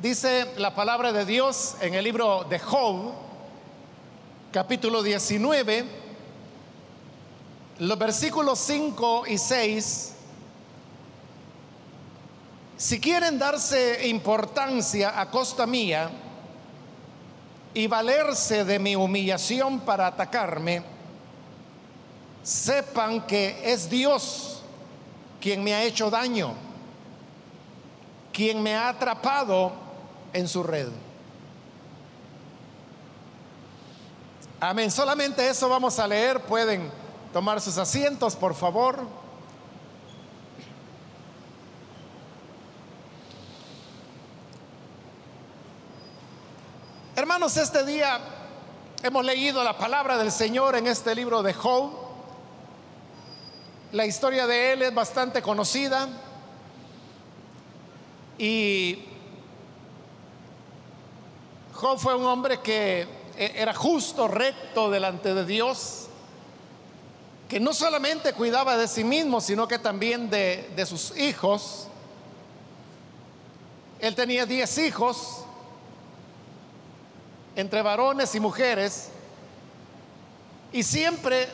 Dice la palabra de Dios en el libro de Job, capítulo 19, los versículos 5 y 6. Si quieren darse importancia a costa mía y valerse de mi humillación para atacarme, sepan que es Dios quien me ha hecho daño, quien me ha atrapado en su red. Amén. Solamente eso vamos a leer. Pueden tomar sus asientos, por favor. Hermanos, este día hemos leído la palabra del Señor en este libro de Job. La historia de él es bastante conocida y Job fue un hombre que e, era justo, recto delante de Dios, que no solamente cuidaba de sí mismo, sino que también de, de sus hijos. Él tenía diez hijos, entre varones y mujeres, y siempre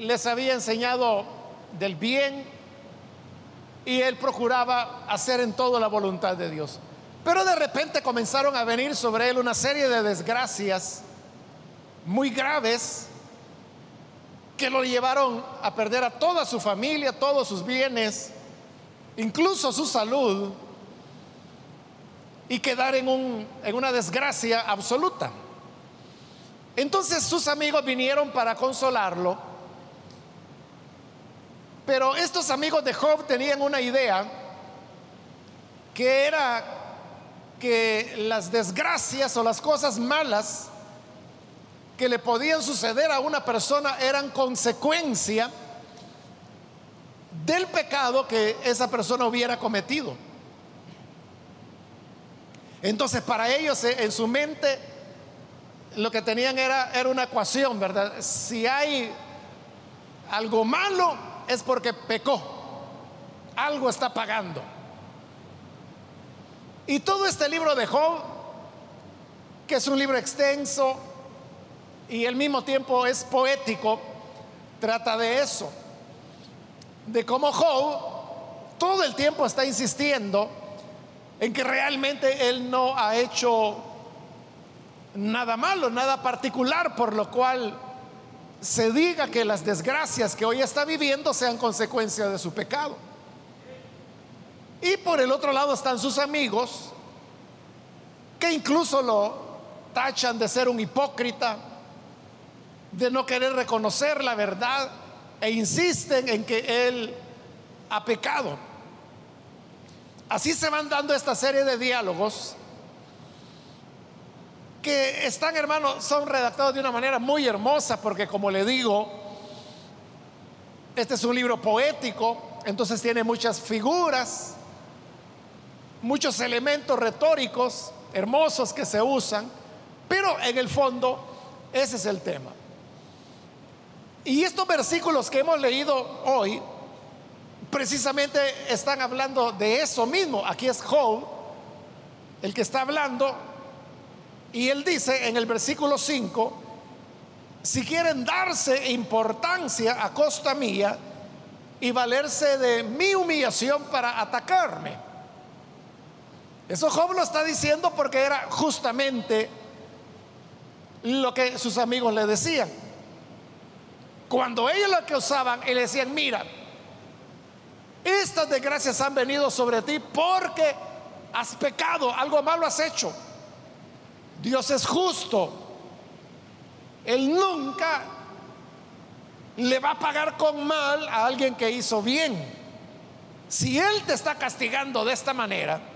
les había enseñado del bien y él procuraba hacer en todo la voluntad de Dios. Pero de repente comenzaron a venir sobre él una serie de desgracias muy graves que lo llevaron a perder a toda su familia, todos sus bienes, incluso su salud, y quedar en, un, en una desgracia absoluta. Entonces sus amigos vinieron para consolarlo, pero estos amigos de Job tenían una idea que era que las desgracias o las cosas malas que le podían suceder a una persona eran consecuencia del pecado que esa persona hubiera cometido. Entonces para ellos eh, en su mente lo que tenían era, era una ecuación, ¿verdad? Si hay algo malo es porque pecó, algo está pagando. Y todo este libro de Job, que es un libro extenso y al mismo tiempo es poético, trata de eso, de cómo Job todo el tiempo está insistiendo en que realmente él no ha hecho nada malo, nada particular, por lo cual se diga que las desgracias que hoy está viviendo sean consecuencia de su pecado. Y por el otro lado están sus amigos, que incluso lo tachan de ser un hipócrita, de no querer reconocer la verdad e insisten en que él ha pecado. Así se van dando esta serie de diálogos que están, hermanos, son redactados de una manera muy hermosa porque como le digo, este es un libro poético, entonces tiene muchas figuras, muchos elementos retóricos hermosos que se usan, pero en el fondo ese es el tema. Y estos versículos que hemos leído hoy precisamente están hablando de eso mismo. Aquí es Job el que está hablando y él dice en el versículo 5, si quieren darse importancia a costa mía y valerse de mi humillación para atacarme eso Job lo está diciendo porque era justamente lo que sus amigos le decían. Cuando ellos lo que usaban y le decían, mira, estas desgracias han venido sobre ti porque has pecado, algo malo has hecho. Dios es justo. Él nunca le va a pagar con mal a alguien que hizo bien. Si Él te está castigando de esta manera,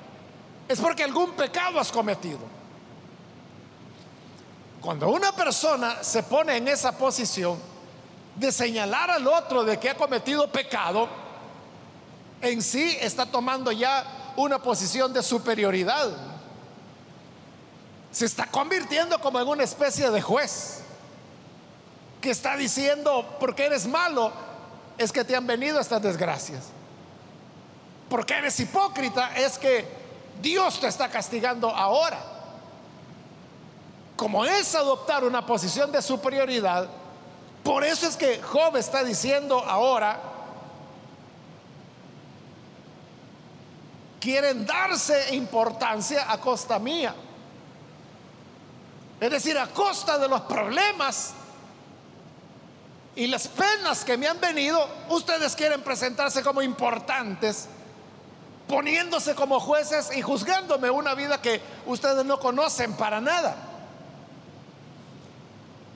es porque algún pecado has cometido. Cuando una persona se pone en esa posición de señalar al otro de que ha cometido pecado, en sí está tomando ya una posición de superioridad. Se está convirtiendo como en una especie de juez que está diciendo, porque eres malo, es que te han venido estas desgracias. Porque eres hipócrita, es que Dios te está castigando ahora. Como es adoptar una posición de superioridad, por eso es que Job está diciendo ahora, quieren darse importancia a costa mía. Es decir, a costa de los problemas y las penas que me han venido, ustedes quieren presentarse como importantes, poniéndose como jueces y juzgándome una vida que ustedes no conocen para nada.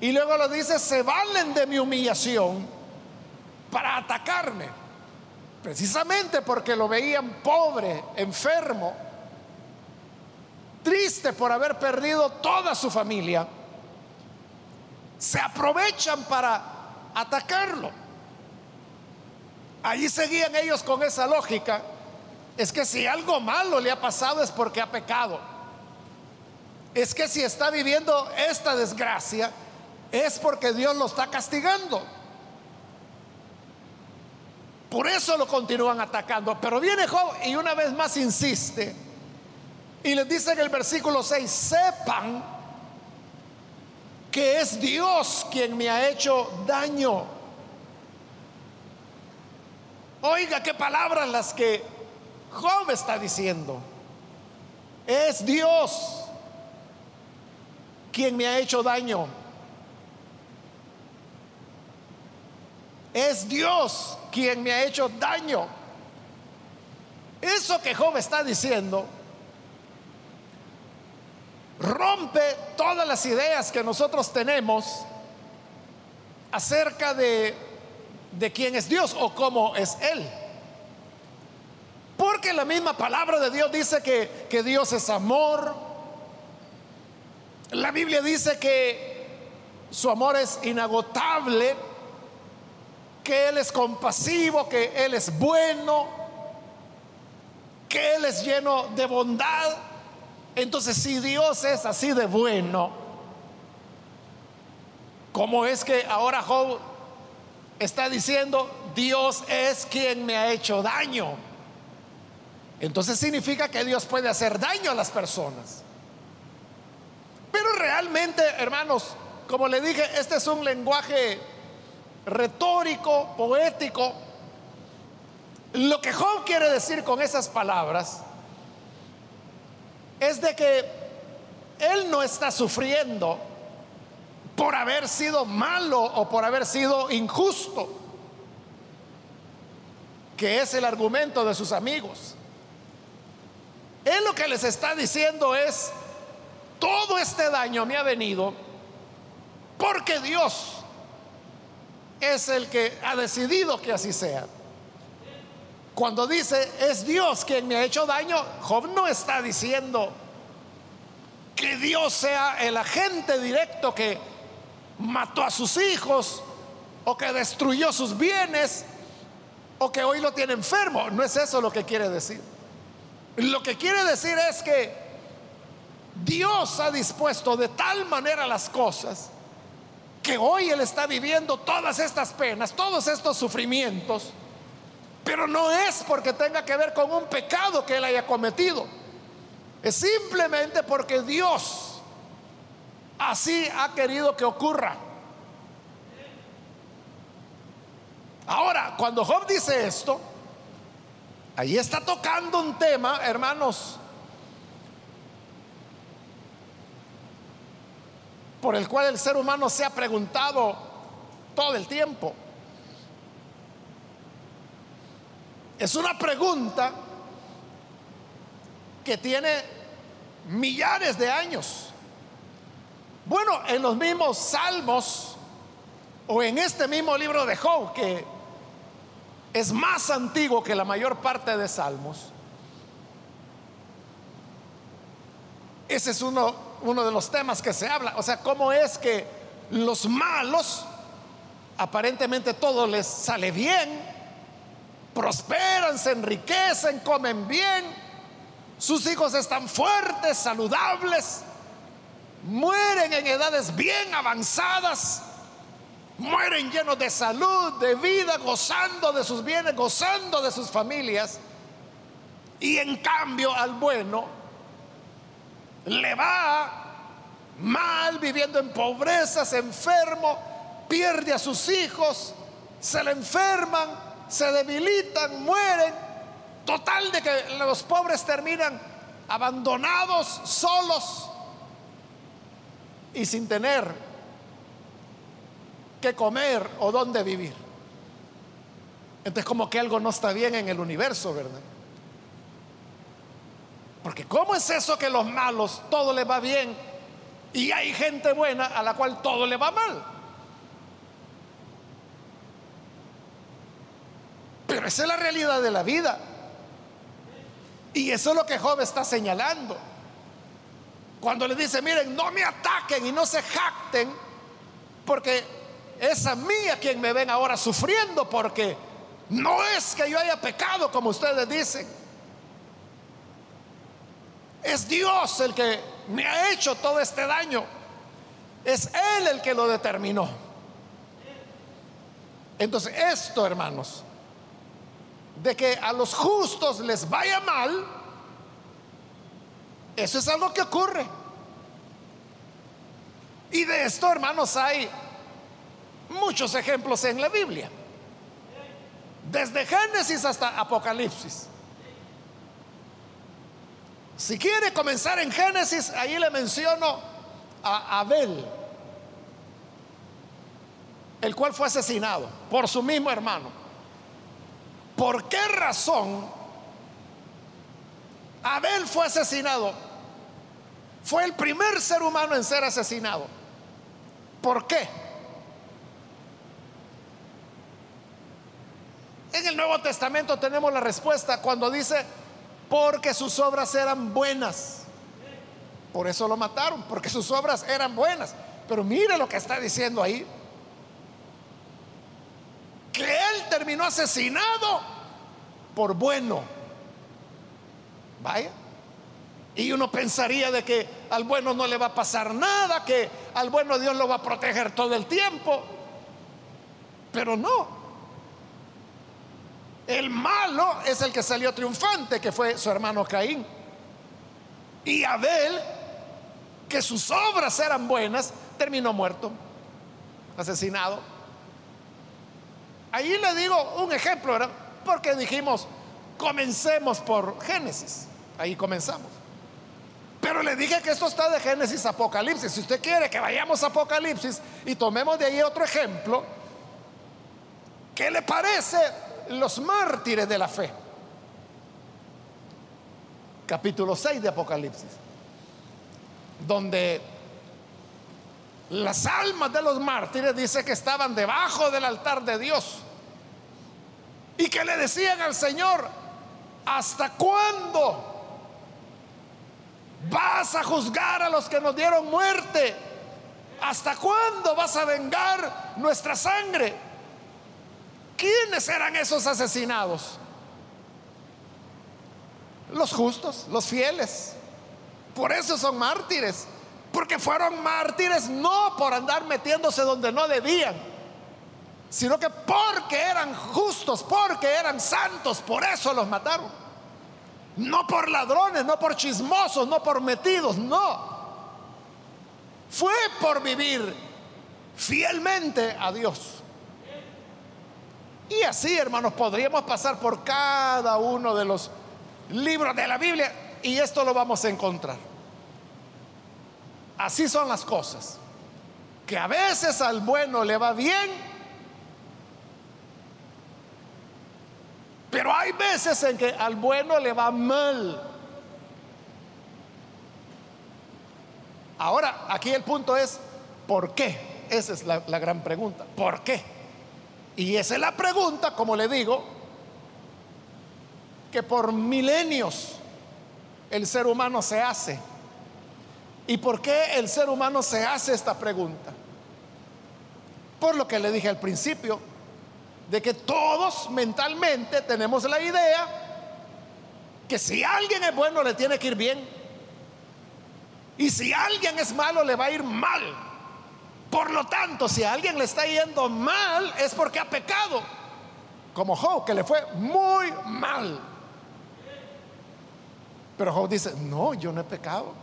Y luego lo dice, se valen de mi humillación para atacarme, precisamente porque lo veían pobre, enfermo, triste por haber perdido toda su familia. Se aprovechan para atacarlo. Allí seguían ellos con esa lógica. Es que si algo malo le ha pasado es porque ha pecado. Es que si está viviendo esta desgracia es porque Dios lo está castigando. Por eso lo continúan atacando. Pero viene Job y una vez más insiste. Y les dice en el versículo 6, sepan que es Dios quien me ha hecho daño. Oiga qué palabras las que Job está diciendo. Es Dios quien me ha hecho daño. Es Dios quien me ha hecho daño. Eso que Job está diciendo rompe todas las ideas que nosotros tenemos acerca de, de quién es Dios o cómo es Él. Porque la misma palabra de Dios dice que, que Dios es amor. La Biblia dice que su amor es inagotable, que Él es compasivo, que Él es bueno, que Él es lleno de bondad. Entonces, si Dios es así de bueno, ¿cómo es que ahora Job está diciendo, Dios es quien me ha hecho daño? Entonces significa que Dios puede hacer daño a las personas. Pero realmente, hermanos, como le dije, este es un lenguaje retórico, poético. Lo que Job quiere decir con esas palabras es de que él no está sufriendo por haber sido malo o por haber sido injusto, que es el argumento de sus amigos. Él lo que les está diciendo es, todo este daño me ha venido porque Dios es el que ha decidido que así sea. Cuando dice, es Dios quien me ha hecho daño, Job no está diciendo que Dios sea el agente directo que mató a sus hijos o que destruyó sus bienes o que hoy lo tiene enfermo. No es eso lo que quiere decir. Lo que quiere decir es que Dios ha dispuesto de tal manera las cosas que hoy Él está viviendo todas estas penas, todos estos sufrimientos pero no es porque tenga que ver con un pecado que él haya cometido. Es simplemente porque Dios así ha querido que ocurra. Ahora, cuando Job dice esto, ahí está tocando un tema, hermanos, por el cual el ser humano se ha preguntado todo el tiempo. Es una pregunta que tiene millares de años. Bueno, en los mismos salmos o en este mismo libro de Job, que es más antiguo que la mayor parte de salmos, ese es uno, uno de los temas que se habla. O sea, cómo es que los malos, aparentemente todo les sale bien, prosperan, se enriquecen, comen bien, sus hijos están fuertes, saludables, mueren en edades bien avanzadas, mueren llenos de salud, de vida, gozando de sus bienes, gozando de sus familias. Y en cambio al bueno le va mal, viviendo en pobreza, enfermo, pierde a sus hijos, se le enferman, se debilitan, mueren. Total de que los pobres terminan abandonados, solos y sin tener que comer o dónde vivir. Entonces como que algo no está bien en el universo, ¿verdad? Porque ¿cómo es eso que los malos todo les va bien y hay gente buena a la cual todo le va mal? Pero esa es la realidad de la vida. Y eso es lo que Job está señalando. Cuando le dice, miren, no me ataquen y no se jacten, porque es a mí a quien me ven ahora sufriendo, porque no es que yo haya pecado, como ustedes dicen. Es Dios el que me ha hecho todo este daño. Es Él el que lo determinó. Entonces, esto, hermanos, de que a los justos les vaya mal, eso es algo que ocurre. Y de esto, hermanos, hay muchos ejemplos en la Biblia. Desde Génesis hasta Apocalipsis. Si quiere comenzar en Génesis, ahí le menciono a Abel, el cual fue asesinado por su mismo hermano. ¿Por qué razón Abel fue asesinado? Fue el primer ser humano en ser asesinado. ¿Por qué? En el Nuevo Testamento tenemos la respuesta cuando dice, porque sus obras eran buenas. Por eso lo mataron, porque sus obras eran buenas. Pero mire lo que está diciendo ahí que él terminó asesinado por bueno. Vaya. Y uno pensaría de que al bueno no le va a pasar nada, que al bueno Dios lo va a proteger todo el tiempo. Pero no. El malo es el que salió triunfante, que fue su hermano Caín. Y Abel, que sus obras eran buenas, terminó muerto, asesinado. Ahí le digo un ejemplo. Porque dijimos, comencemos por Génesis. Ahí comenzamos. Pero le dije que esto está de Génesis a Apocalipsis. Si usted quiere que vayamos a Apocalipsis y tomemos de ahí otro ejemplo, ¿qué le parece los mártires de la fe? Capítulo 6 de Apocalipsis, donde las almas de los mártires dice que estaban debajo del altar de Dios y que le decían al Señor, ¿hasta cuándo vas a juzgar a los que nos dieron muerte? ¿Hasta cuándo vas a vengar nuestra sangre? ¿Quiénes eran esos asesinados? Los justos, los fieles. Por eso son mártires. Porque fueron mártires no por andar metiéndose donde no debían, sino que porque eran justos, porque eran santos, por eso los mataron. No por ladrones, no por chismosos, no por metidos, no. Fue por vivir fielmente a Dios. Y así, hermanos, podríamos pasar por cada uno de los libros de la Biblia y esto lo vamos a encontrar. Así son las cosas. Que a veces al bueno le va bien, pero hay veces en que al bueno le va mal. Ahora, aquí el punto es, ¿por qué? Esa es la, gran pregunta. ¿Por qué? Y esa es la pregunta, como le digo, que por milenios el ser humano se hace. ¿Y por qué el ser humano se hace esta pregunta? Por lo que le dije al principio, de que todos mentalmente tenemos la idea que si alguien es bueno le tiene que ir bien. Y si alguien es malo le va a ir mal. Por lo tanto, si a alguien le está yendo mal es porque ha pecado. Como Job, que le fue muy mal. Pero Job dice, no, yo no he pecado.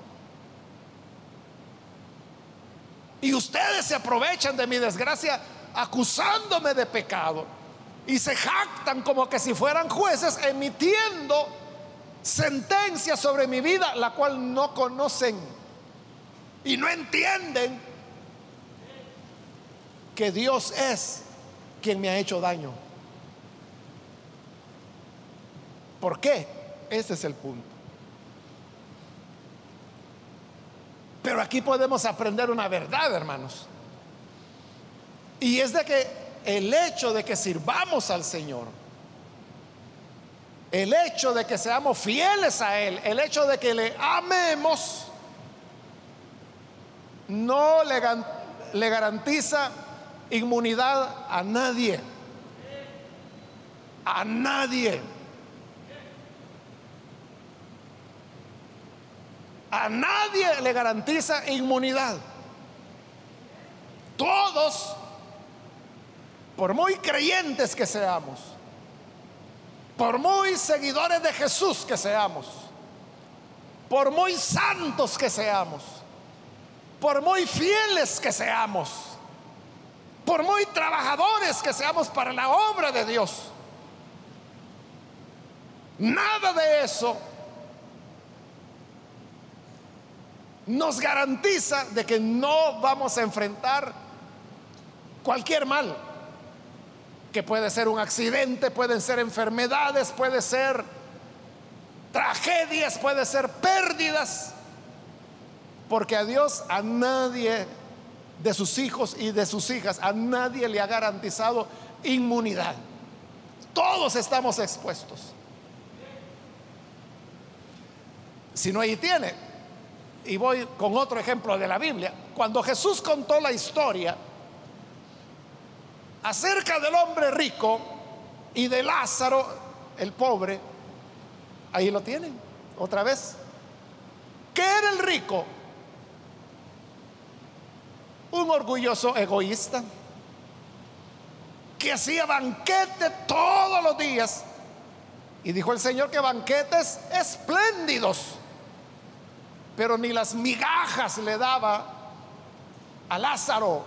Y ustedes se aprovechan de mi desgracia acusándome de pecado. Y se jactan como que si fueran jueces emitiendo sentencia sobre mi vida, la cual no conocen y no entienden que Dios es quien me ha hecho daño. ¿Por qué? Ese es el punto. Pero aquí podemos aprender una verdad, hermanos. Y es de que el hecho de que sirvamos al Señor, el hecho de que seamos fieles a Él, el hecho de que le amemos, no le, le garantiza inmunidad a nadie. A nadie. A nadie le garantiza inmunidad. Todos, por muy creyentes que seamos, por muy seguidores de Jesús que seamos, por muy santos que seamos, por muy fieles que seamos, por muy trabajadores que seamos para la obra de Dios, nada de eso nos garantiza de que no vamos a enfrentar cualquier mal, que puede ser un accidente, pueden ser enfermedades, puede ser tragedias, puede ser pérdidas, porque a Dios a nadie de sus hijos y de sus hijas, a nadie le ha garantizado inmunidad. Todos estamos expuestos. Si no, ahí tiene y voy con otro ejemplo de la Biblia, cuando Jesús contó la historia acerca del hombre rico y de Lázaro, el pobre, ahí lo tienen, otra vez. ¿Qué era el rico? Un orgulloso egoísta que hacía banquete todos los días. Y dijo el Señor que banquetes espléndidos pero ni las migajas le daba a Lázaro.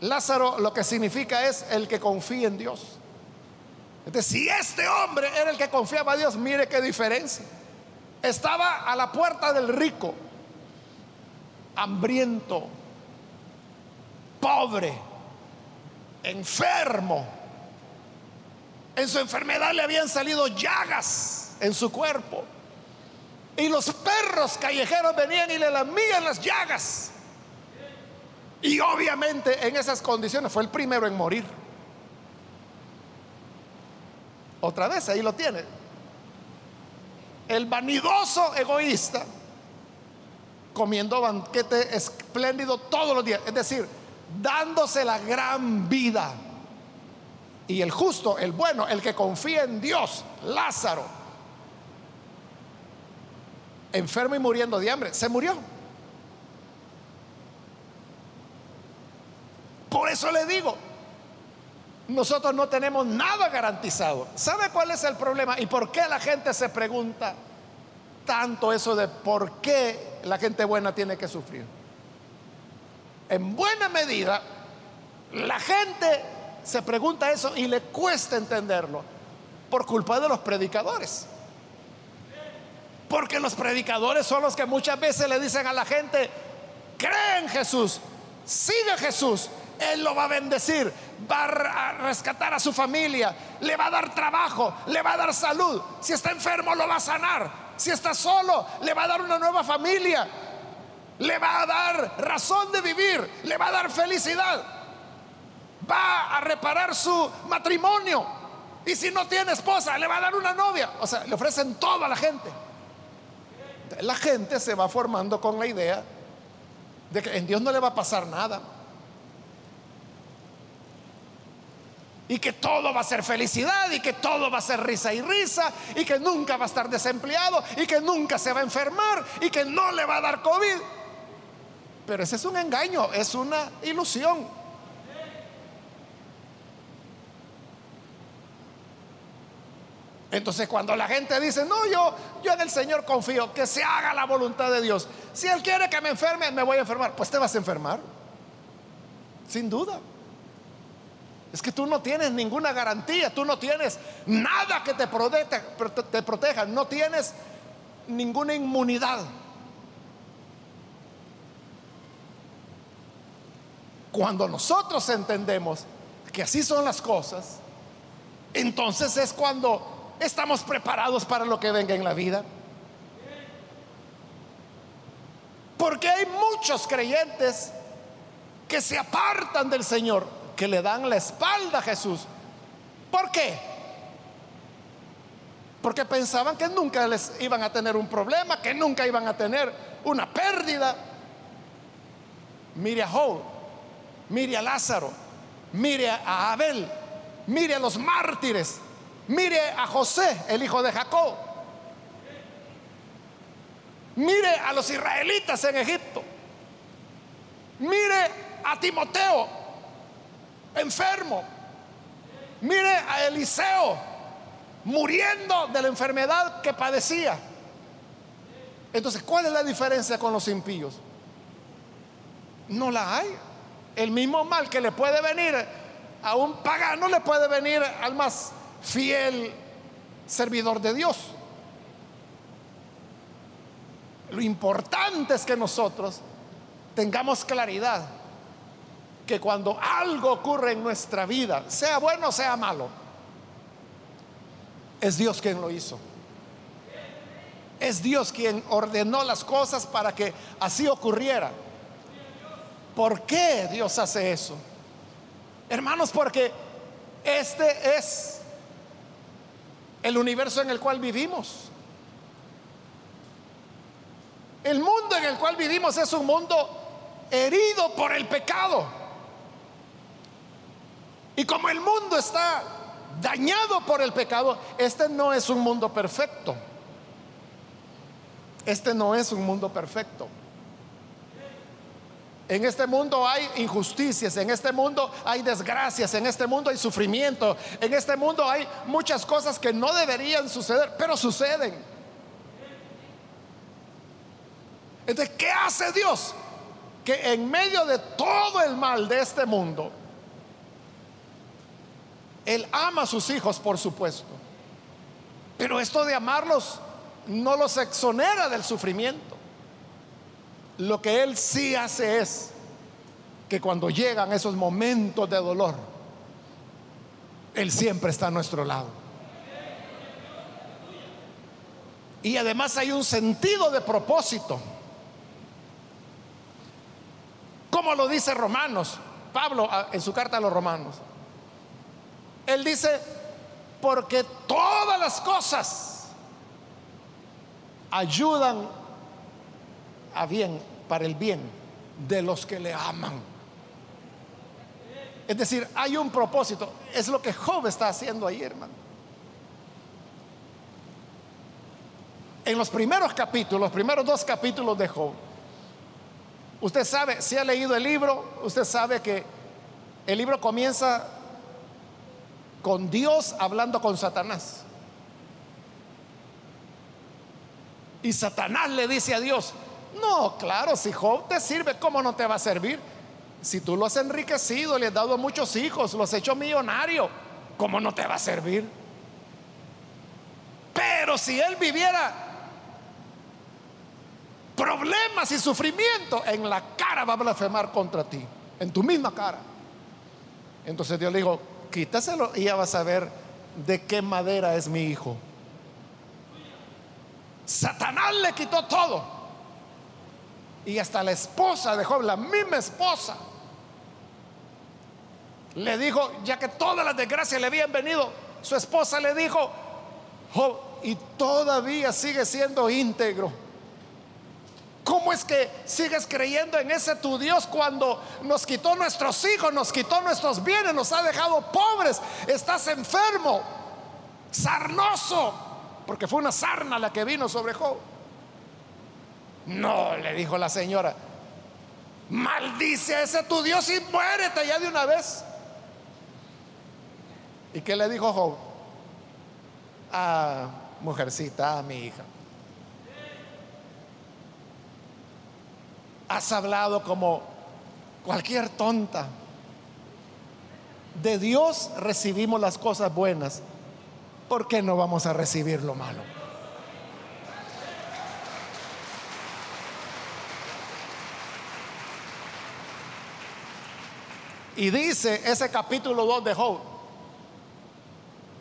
Lázaro lo que significa es el que confía en Dios. Entonces, si este hombre era el que confiaba a Dios, mire qué diferencia. Estaba a la puerta del rico, hambriento, pobre, enfermo. En su enfermedad le habían salido llagas en su cuerpo. Y los perros callejeros venían y le lamían las llagas. Y obviamente en esas condiciones fue el primero en morir. Otra vez, ahí lo tiene. El vanidoso egoísta comiendo banquete espléndido todos los días. Es decir, dándose la gran vida. Y el justo, el bueno, el que confía en Dios, Lázaro, enfermo y muriendo de hambre. Se murió. Por eso le digo, nosotros no tenemos nada garantizado. ¿Sabe cuál es el problema? ¿Y por qué la gente se pregunta tanto eso de por qué la gente buena tiene que sufrir? En buena medida, la gente se pregunta eso y le cuesta entenderlo por culpa de los predicadores. Porque los predicadores son los que muchas veces le dicen a la gente, cree en Jesús, sigue Jesús, Él lo va a bendecir, va a rescatar a su familia, le va a dar trabajo, le va a dar salud. Si está enfermo, lo va a sanar. Si está solo, le va a dar una nueva familia. Le va a dar razón de vivir, le va a dar felicidad. Va a reparar su matrimonio. Y si no tiene esposa, le va a dar una novia. O sea, le ofrecen todo a la gente la gente se va formando con la idea de que en Dios no le va a pasar nada. Y que todo va a ser felicidad y que todo va a ser risa y risa y que nunca va a estar desempleado y que nunca se va a enfermar y que no le va a dar COVID. Pero ese es un engaño, es una ilusión. Entonces cuando la gente dice, no, yo, yo en el Señor confío, que se haga la voluntad de Dios. Si Él quiere que me enferme, me voy a enfermar. Pues te vas a enfermar. Sin duda. Es que tú no tienes ninguna garantía, tú no tienes nada que te proteja, te proteja no tienes ninguna inmunidad. Cuando nosotros entendemos que así son las cosas, entonces es cuando estamos preparados para lo que venga en la vida. Porque hay muchos creyentes que se apartan del Señor, que le dan la espalda a Jesús. ¿Por qué? Porque pensaban que nunca les iban a tener un problema, que nunca iban a tener una pérdida. Mire a mire a Lázaro, mire a Abel, mire a los mártires, mire a José, el hijo de Jacob. Mire a los israelitas en Egipto. Mire a Timoteo, enfermo. Mire a Eliseo, muriendo de la enfermedad que padecía. Entonces, ¿cuál es la diferencia con los impíos? No la hay. El mismo mal que le puede venir a un pagano le puede venir al más fiel servidor de Dios. Lo importante es que nosotros tengamos claridad que cuando algo ocurre en nuestra vida, sea bueno o sea malo, es Dios quien lo hizo. Es Dios quien ordenó las cosas para que así ocurriera. ¿Por qué Dios hace eso? Hermanos, porque este es el universo en el cual vivimos. El mundo en el cual vivimos es un mundo herido por el pecado. Y como el mundo está dañado por el pecado, este no es un mundo perfecto. Este no es un mundo perfecto. En este mundo hay injusticias, en este mundo hay desgracias, en este mundo hay sufrimiento, en este mundo hay muchas cosas que no deberían suceder, pero suceden. Entonces, ¿qué hace Dios? Que en medio de todo el mal de este mundo, Él ama a sus hijos, por supuesto. Pero esto de amarlos no los exonera del sufrimiento. Lo que Él sí hace es que cuando llegan esos momentos de dolor, Él siempre está a nuestro lado. Y además hay un sentido de propósito. Como lo dice Romanos, Pablo en su carta a los Romanos. Él dice, porque todas las cosas ayudan a bien para el bien de los que le aman. Es decir, hay un propósito. Es lo que Job está haciendo ahí, hermano. En los primeros capítulos, los primeros dos capítulos de Job, usted sabe, si ha leído el libro, usted sabe que el libro comienza con Dios hablando con Satanás. Y Satanás le dice a Dios, no, claro, si Job te sirve, ¿cómo no te va a servir? Si tú lo has enriquecido, le has dado muchos hijos, lo has hecho millonario, ¿cómo no te va a servir? Pero si él viviera problemas y sufrimiento, en la cara va a blasfemar contra ti, en tu misma cara. Entonces Dios le dijo, quítaselo y ya vas a ver de qué madera es mi hijo. Satanás le quitó todo. Y hasta la esposa de Job, la misma esposa, le dijo, ya que todas las desgracias le habían venido, su esposa le dijo, Job, y todavía sigue siendo íntegro. ¿Cómo es que sigues creyendo en ese tu Dios cuando nos quitó nuestros hijos, nos quitó nuestros bienes, nos ha dejado pobres? Estás enfermo, sarnoso, porque fue una sarna la que vino sobre Job. No, le dijo la señora, maldice a ese tu Dios y muérete ya de una vez. ¿Y qué le dijo Job? ah, mujercita, a mi hija. Has hablado como cualquier tonta. De Dios recibimos las cosas buenas. ¿Por qué no vamos a recibir lo malo? Y dice ese capítulo 2 de Job,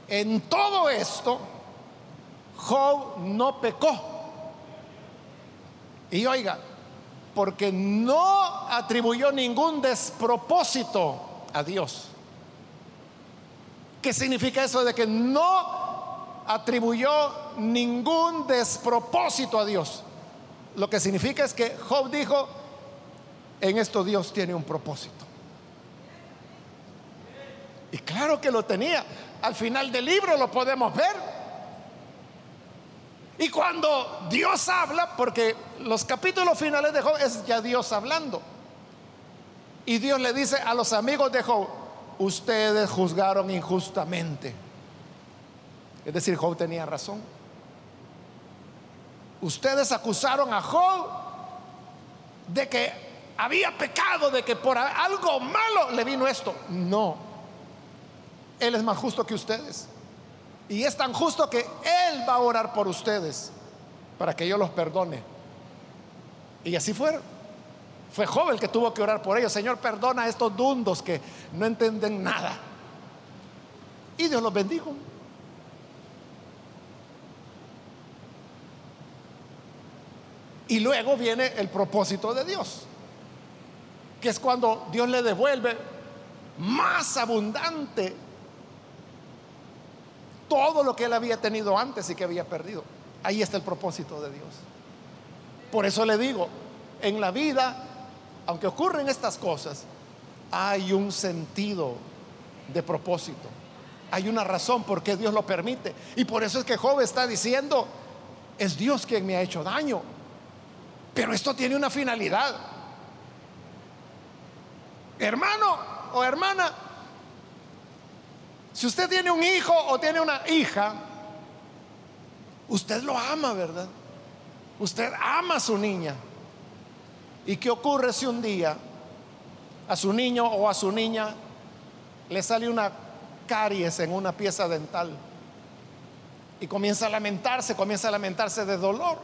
en todo esto, Job no pecó. Y oiga, porque no atribuyó ningún despropósito a Dios. ¿Qué significa eso de que no atribuyó ningún despropósito a Dios? Lo que significa es que Job dijo, en esto Dios tiene un propósito. Y claro que lo tenía. Al final del libro lo podemos ver. Y cuando Dios habla, porque los capítulos finales de Job es ya Dios hablando. Y Dios le dice a los amigos de Job, ustedes juzgaron injustamente. Es decir, Job tenía razón. Ustedes acusaron a Job de que había pecado, de que por algo malo le vino esto. No, Él es más justo que ustedes. Y es tan justo que Él va a orar por ustedes para que yo los perdone. Y así fueron. Fue Job el que tuvo que orar por ellos. Señor, perdona a estos dundos que no entienden nada. Y Dios los bendijo. Y luego viene el propósito de Dios, que es cuando Dios le devuelve más abundante todo lo que él había tenido antes y que había perdido. Ahí está el propósito de Dios. Por eso le digo, en la vida aunque ocurren estas cosas, hay un sentido de propósito. Hay una razón por qué Dios lo permite. Y por eso es que Job está diciendo, es Dios quien me ha hecho daño. Pero esto tiene una finalidad. Hermano o hermana, si usted tiene un hijo o tiene una hija, usted lo ama, ¿verdad? Usted ama a su niña. ¿Y qué ocurre si un día a su niño o a su niña le sale una caries en una pieza dental y comienza a lamentarse, comienza a lamentarse de dolor?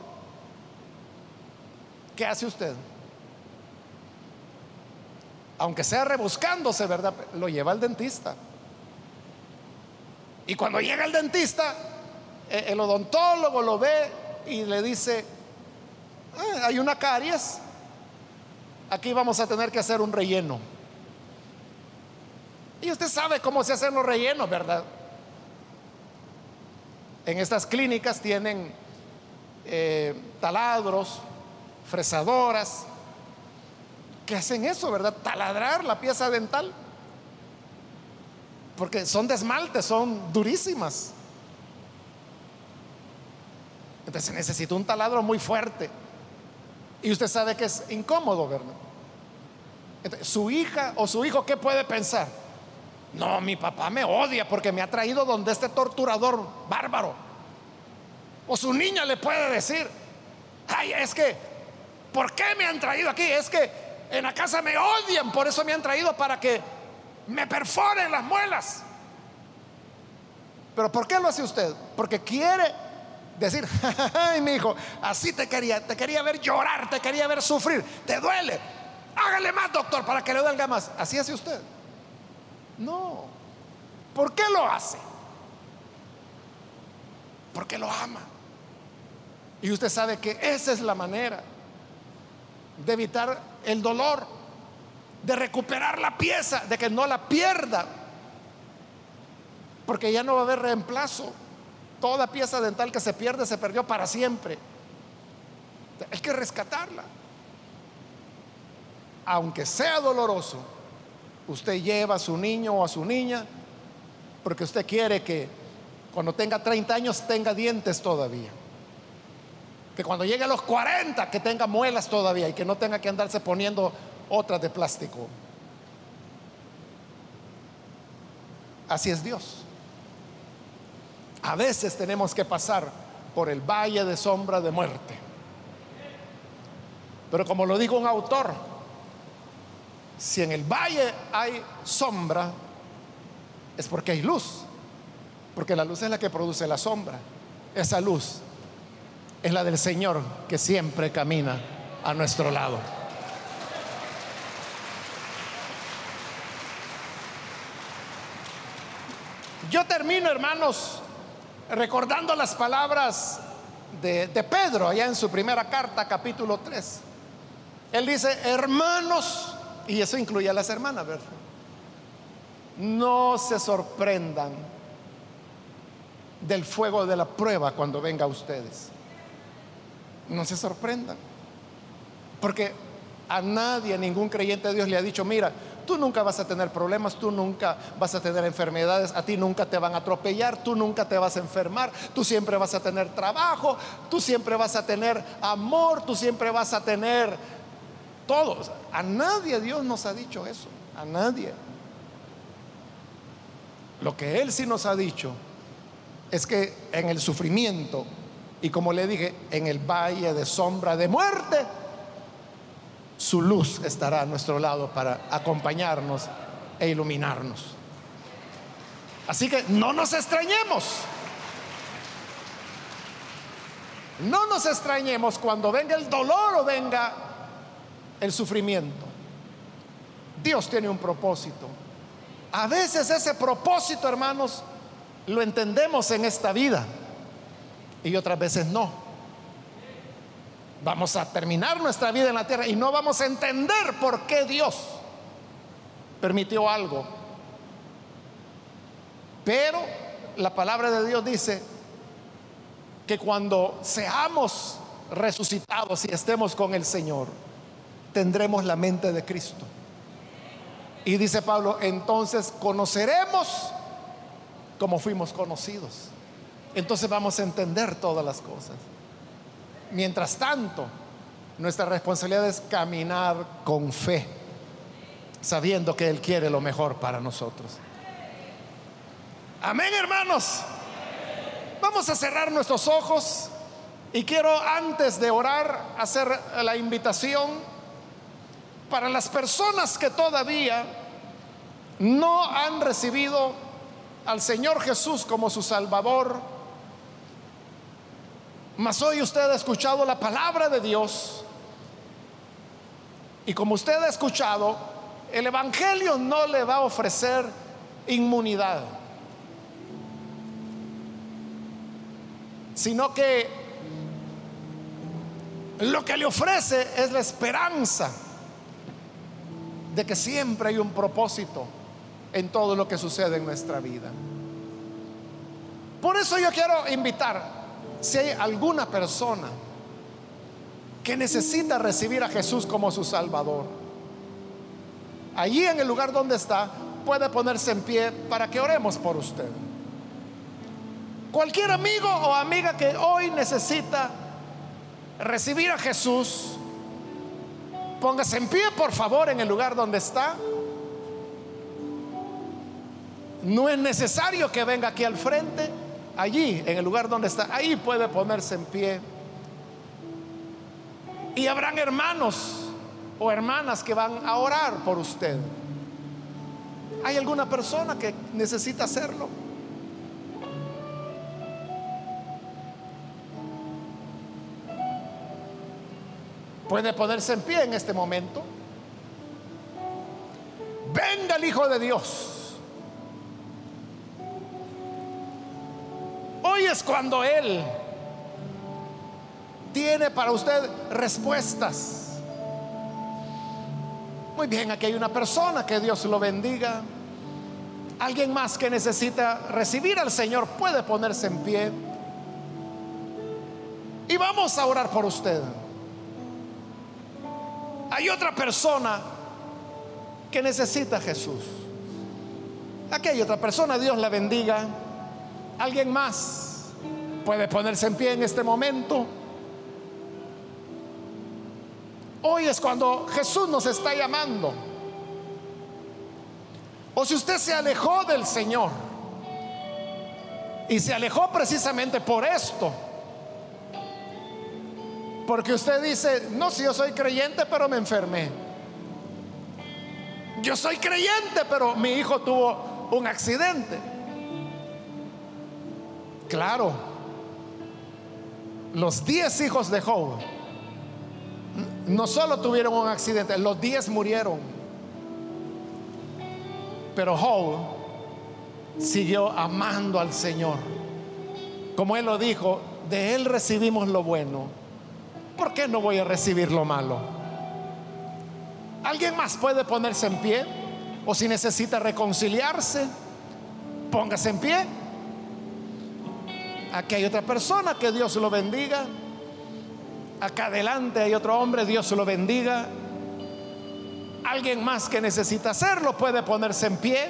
¿Qué hace usted? Aunque sea rebuscándose, ¿verdad? Lo lleva al dentista. Y cuando llega el dentista, eh, el odontólogo lo ve y le dice, ah, hay una caries, aquí vamos a tener que hacer un relleno. Y usted sabe cómo se hacen los rellenos, ¿verdad? En estas clínicas tienen eh, taladros, fresadoras, que hacen eso, ¿verdad? Taladrar la pieza dental. Porque son de esmalte, son durísimas. Entonces necesita un taladro muy fuerte. Y usted sabe que es incómodo, ¿verdad? su hija o su hijo, ¿qué puede pensar? No, mi papá me odia porque me ha traído donde este torturador bárbaro. O su niña le puede decir, ay, es que, ¿por qué me han traído aquí? Es que en la casa me odian, por eso me han traído para que me perforen las muelas. Pero ¿por qué lo hace usted? Porque quiere decir, ay, mi hijo, así te quería, te quería ver llorar, te quería ver sufrir, te duele. Hágale más, doctor, para que le duele más. Así hace usted. No. ¿Por qué lo hace? Porque lo ama. Y usted sabe que esa es la manera de evitar el dolor, de recuperar la pieza, de que no la pierda. Porque ya no va a haber reemplazo. Toda pieza dental que se pierde se perdió para siempre. Hay que rescatarla. Aunque sea doloroso, usted lleva a su niño o a su niña porque usted quiere que cuando tenga 30 años tenga dientes todavía. Que cuando llegue a los 40 que tenga muelas todavía y que no tenga que andarse poniendo otras de plástico. Así es Dios. A veces tenemos que pasar por el valle de sombra de muerte. Pero como lo dijo un autor, si en el valle hay sombra, es porque hay luz. Porque la luz es la que produce la sombra. Esa luz es la del Señor que siempre camina a nuestro lado. Yo termino, hermanos, recordando las palabras de, Pedro allá en su primera carta, capítulo 3. Él dice, hermanos, y eso incluye a las hermanas, ¿verdad? No se sorprendan del fuego de la prueba cuando venga a ustedes. No se sorprendan. Porque a nadie, a ningún creyente de Dios le ha dicho, mira, tú nunca vas a tener problemas, tú nunca vas a tener enfermedades, a ti nunca te van a atropellar, tú nunca te vas a enfermar, tú siempre vas a tener trabajo, tú siempre vas a tener amor, tú siempre vas a tener todo. A nadie Dios nos ha dicho eso, a nadie. Lo que Él sí nos ha dicho es que en el sufrimiento y como le dije, en el valle de sombra de muerte, su luz estará a nuestro lado para acompañarnos e iluminarnos. Así que no nos extrañemos. No nos extrañemos cuando venga el dolor o venga el sufrimiento. Dios tiene un propósito. A veces ese propósito, hermanos, lo entendemos en esta vida y otras veces no. Vamos a terminar nuestra vida en la tierra y no vamos a entender por qué Dios permitió algo. Pero la palabra de Dios dice que cuando seamos resucitados y estemos con el Señor, tendremos la mente de Cristo. Y dice Pablo, entonces conoceremos como fuimos conocidos. Entonces vamos a entender todas las cosas. Mientras tanto, nuestra responsabilidad es caminar con fe, sabiendo que Él quiere lo mejor para nosotros. Amén, hermanos. Vamos a cerrar nuestros ojos y quiero antes de orar hacer la invitación para las personas que todavía no han recibido al Señor Jesús como su Salvador mas hoy usted ha escuchado la palabra de Dios. Y como usted ha escuchado, el Evangelio no le va a ofrecer inmunidad, sino que lo que le ofrece es la esperanza de que siempre hay un propósito en todo lo que sucede en nuestra vida. Por eso yo quiero invitar si hay alguna persona que necesita recibir a Jesús como su Salvador, allí en el lugar donde está, puede ponerse en pie para que oremos por usted. Cualquier amigo o amiga que hoy necesita recibir a Jesús, póngase en pie, por favor, en el lugar donde está. No es necesario que venga aquí al frente allí, en el lugar donde está, ahí puede ponerse en pie. Y habrán hermanos o hermanas que van a orar por usted. ¿Hay alguna persona que necesita hacerlo? Puede ponerse en pie en este momento. Venga el Hijo de Dios. Es cuando Él tiene para usted respuestas. Muy bien, aquí hay una persona, que Dios lo bendiga. Alguien más que necesita recibir al Señor puede ponerse en pie. Y vamos a orar por usted. Hay otra persona que necesita a Jesús. Aquí hay otra persona, Dios la bendiga. ¿Alguien más puede ponerse en pie en este momento? Hoy es cuando Jesús nos está llamando. O si usted se alejó del Señor Y se alejó precisamente por esto. Porque usted dice, no, si yo soy creyente, pero me enfermé. Yo soy creyente, pero mi hijo tuvo un accidente. Claro, los diez hijos de Job no solo tuvieron un accidente, los diez murieron. Pero Job siguió amando al Señor. Como él lo dijo, de él recibimos lo bueno. ¿Por qué no voy a recibir lo malo? ¿Alguien más puede ponerse en pie? O si necesita reconciliarse, póngase en pie. Aquí hay otra persona, que Dios lo bendiga. Acá adelante hay otro hombre, Dios lo bendiga. Alguien más que necesita hacerlo puede ponerse en pie.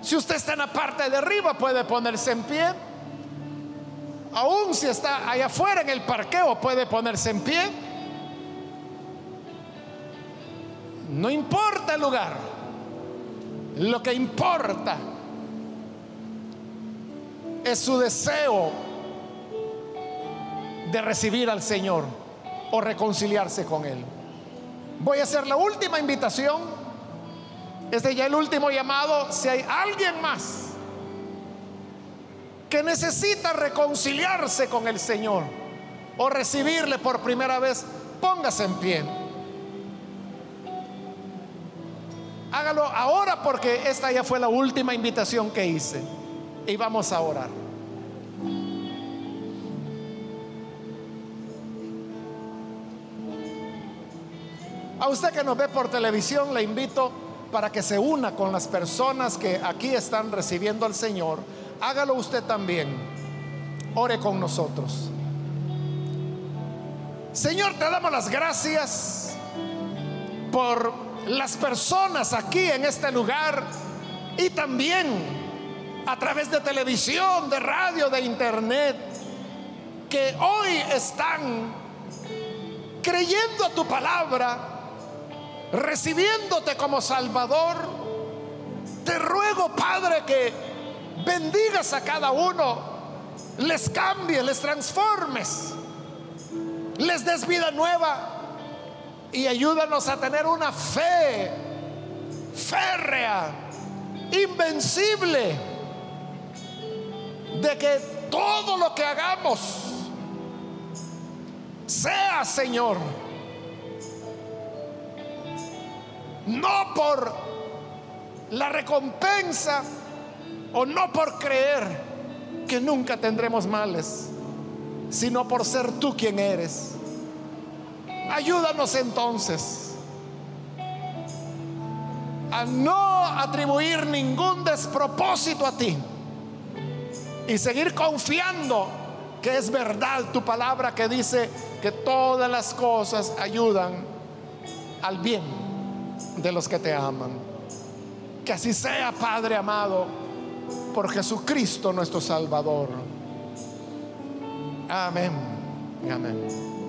Si usted está en la parte de arriba puede ponerse en pie. Aún si está allá afuera en el parqueo puede ponerse en pie. No importa el lugar. Lo que importa es su deseo de recibir al Señor o reconciliarse con Él. Voy a hacer la última invitación. Este ya el último llamado. Si hay alguien más que necesita reconciliarse con el Señor o recibirle por primera vez, póngase en pie. Hágalo ahora porque esta ya fue la última invitación que hice y vamos a orar. A usted que nos ve por televisión, le invito para que se una con las personas que aquí están recibiendo al Señor. Hágalo usted también. Ore con nosotros. Señor, te damos las gracias por las personas aquí en este lugar y también a través de televisión, de radio, de internet, que hoy están creyendo a tu palabra, recibiéndote como Salvador. Te ruego, Padre, que bendigas a cada uno, les cambies, les transformes, les des vida nueva y ayúdanos a tener una fe férrea, invencible de que todo lo que hagamos sea, Señor, no por la recompensa o no por creer que nunca tendremos males, sino por ser tú quien eres. Ayúdanos entonces a no atribuir ningún despropósito a ti y seguir confiando que es verdad tu palabra que dice que todas las cosas ayudan al bien de los que te aman. Que así sea, Padre amado, por Jesucristo nuestro Salvador. Amén. Amén.